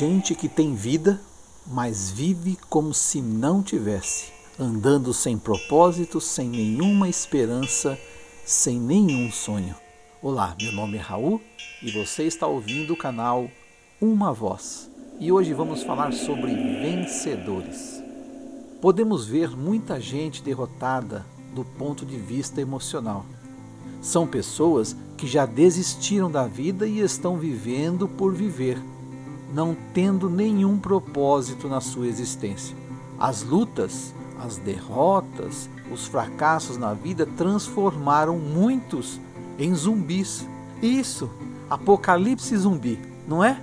gente que tem vida, mas vive como se não tivesse, andando sem propósito, sem nenhuma esperança, sem nenhum sonho. Olá, meu nome é Raul e você está ouvindo o canal Uma Voz. E hoje vamos falar sobre vencedores. Podemos ver muita gente derrotada do ponto de vista emocional. São pessoas que já desistiram da vida e estão vivendo por viver não tendo nenhum propósito na sua existência. As lutas, as derrotas, os fracassos na vida transformaram muitos em zumbis. Isso, apocalipse zumbi, não é?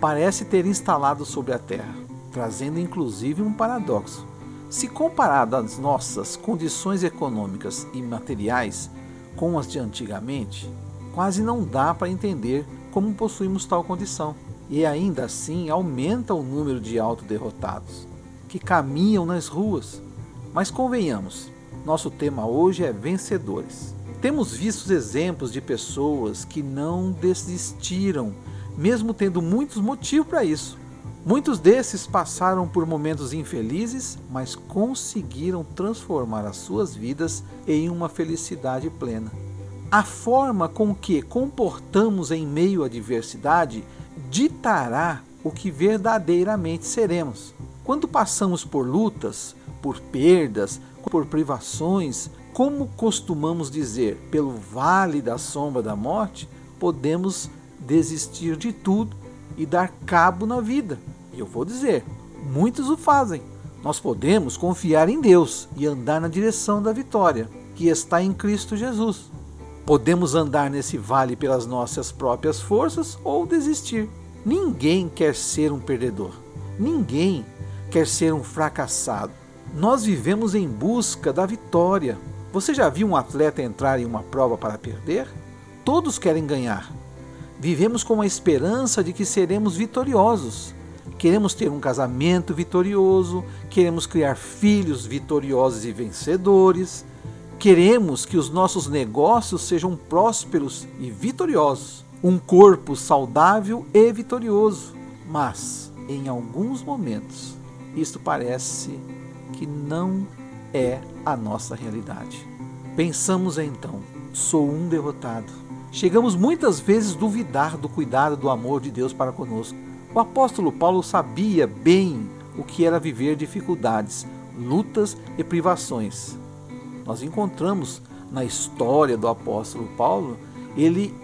Parece ter instalado sobre a Terra, trazendo inclusive um paradoxo. Se comparado às nossas condições econômicas e materiais com as de antigamente, quase não dá para entender como possuímos tal condição e ainda assim aumenta o número de autoderrotados que caminham nas ruas. Mas convenhamos, nosso tema hoje é vencedores. Temos visto exemplos de pessoas que não desistiram, mesmo tendo muitos motivos para isso. Muitos desses passaram por momentos infelizes, mas conseguiram transformar as suas vidas em uma felicidade plena. A forma com que comportamos em meio à adversidade ditará o que verdadeiramente seremos. Quando passamos por lutas, por perdas, por privações, como costumamos dizer, pelo vale da sombra da morte, podemos desistir de tudo e dar cabo na vida. E eu vou dizer, muitos o fazem. Nós podemos confiar em Deus e andar na direção da vitória, que está em Cristo Jesus. Podemos andar nesse vale pelas nossas próprias forças ou desistir. Ninguém quer ser um perdedor. Ninguém quer ser um fracassado. Nós vivemos em busca da vitória. Você já viu um atleta entrar em uma prova para perder? Todos querem ganhar. Vivemos com a esperança de que seremos vitoriosos. Queremos ter um casamento vitorioso, queremos criar filhos vitoriosos e vencedores Queremos que os nossos negócios sejam prósperos e vitoriosos, um corpo saudável e vitorioso. Mas, em alguns momentos, isto parece que não é a nossa realidade. Pensamos então, sou um derrotado. Chegamos muitas vezes a duvidar do cuidado do amor de Deus para conosco. O apóstolo Paulo sabia bem o que era viver dificuldades, lutas e privações. Nós encontramos na história do apóstolo Paulo ele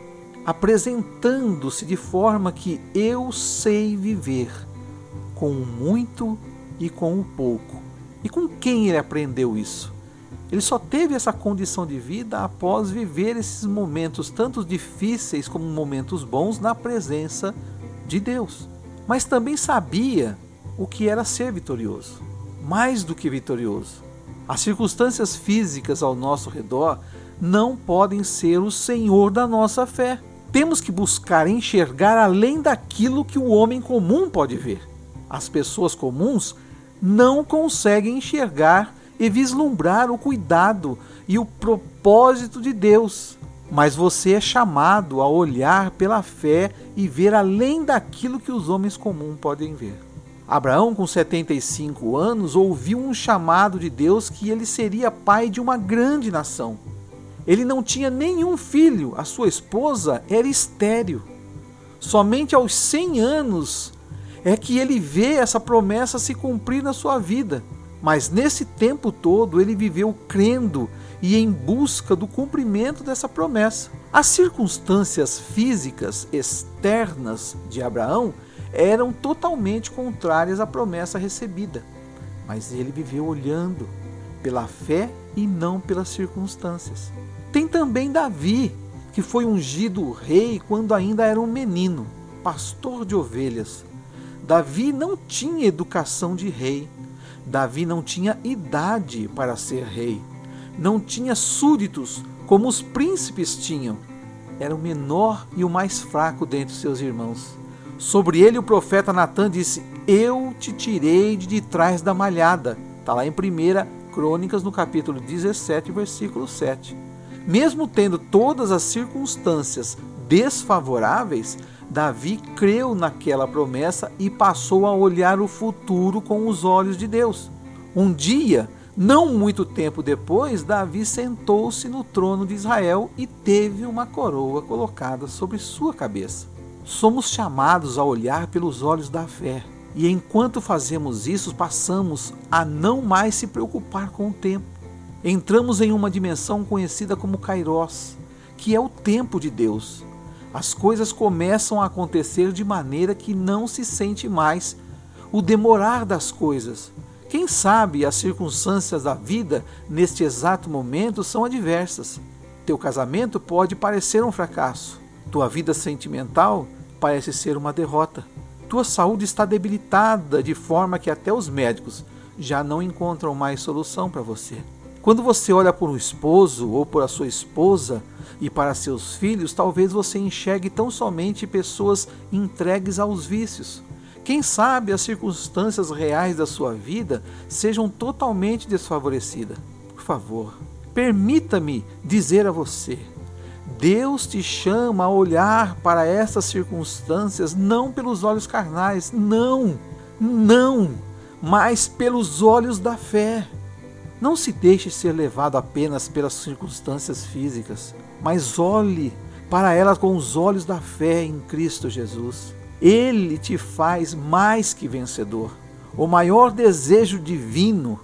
apresentando-se de forma que eu sei viver com o muito e com o pouco. E com quem ele aprendeu isso? Ele só teve essa condição de vida após viver esses momentos, tanto difíceis como momentos bons, na presença de Deus. Mas também sabia o que era ser vitorioso, mais do que vitorioso. As circunstâncias físicas ao nosso redor não podem ser o senhor da nossa fé. Temos que buscar enxergar além daquilo que o homem comum pode ver. As pessoas comuns não conseguem enxergar e vislumbrar o cuidado e o propósito de Deus. Mas você é chamado a olhar pela fé e ver além daquilo que os homens comuns podem ver. Abraão, com 75 anos, ouviu um chamado de Deus que ele seria pai de uma grande nação. Ele não tinha nenhum filho, a sua esposa era estéril. Somente aos 100 anos é que ele vê essa promessa se cumprir na sua vida. Mas nesse tempo todo ele viveu crendo e em busca do cumprimento dessa promessa. As circunstâncias físicas externas de Abraão eram totalmente contrárias à promessa recebida. Mas ele viveu olhando pela fé e não pelas circunstâncias. Tem também Davi, que foi ungido rei quando ainda era um menino, pastor de ovelhas. Davi não tinha educação de rei. Davi não tinha idade para ser rei. Não tinha súditos como os príncipes tinham. Era o menor e o mais fraco dentre seus irmãos. Sobre ele o profeta Natan disse: Eu te tirei de trás da malhada. Está lá em 1 Crônicas, no capítulo 17, versículo 7. Mesmo tendo todas as circunstâncias desfavoráveis, Davi creu naquela promessa e passou a olhar o futuro com os olhos de Deus. Um dia, não muito tempo depois, Davi sentou-se no trono de Israel e teve uma coroa colocada sobre sua cabeça. Somos chamados a olhar pelos olhos da fé. E enquanto fazemos isso, passamos a não mais se preocupar com o tempo. Entramos em uma dimensão conhecida como Kairos, que é o tempo de Deus. As coisas começam a acontecer de maneira que não se sente mais o demorar das coisas. Quem sabe as circunstâncias da vida neste exato momento são adversas. Teu casamento pode parecer um fracasso. Tua vida sentimental parece ser uma derrota. Tua saúde está debilitada de forma que até os médicos já não encontram mais solução para você. Quando você olha por um esposo ou por a sua esposa e para seus filhos, talvez você enxergue tão somente pessoas entregues aos vícios. Quem sabe as circunstâncias reais da sua vida sejam totalmente desfavorecidas. Por favor, permita-me dizer a você: Deus te chama a olhar para essas circunstâncias não pelos olhos carnais, não, não, mas pelos olhos da fé. Não se deixe ser levado apenas pelas circunstâncias físicas, mas olhe para elas com os olhos da fé em Cristo Jesus. Ele te faz mais que vencedor. O maior desejo divino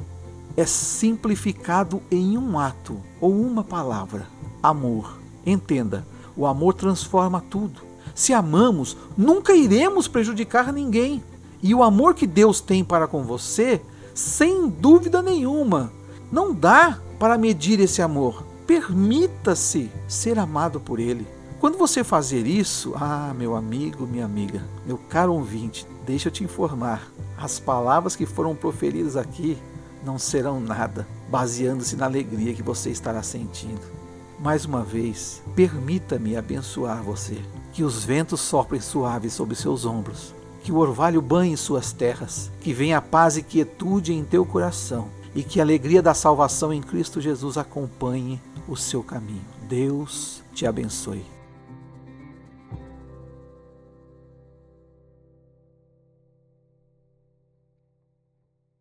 é simplificado em um ato ou uma palavra: amor. Entenda, o amor transforma tudo. Se amamos, nunca iremos prejudicar ninguém. E o amor que Deus tem para com você, sem dúvida nenhuma, não dá para medir esse amor. Permita-se ser amado por Ele. Quando você fazer isso, ah, meu amigo, minha amiga, meu caro ouvinte, deixa eu te informar: as palavras que foram proferidas aqui não serão nada, baseando-se na alegria que você estará sentindo. Mais uma vez, permita-me abençoar você. Que os ventos soprem suaves sobre seus ombros, que o orvalho banhe suas terras, que venha paz e quietude em teu coração e que a alegria da salvação em Cristo Jesus acompanhe o seu caminho. Deus te abençoe.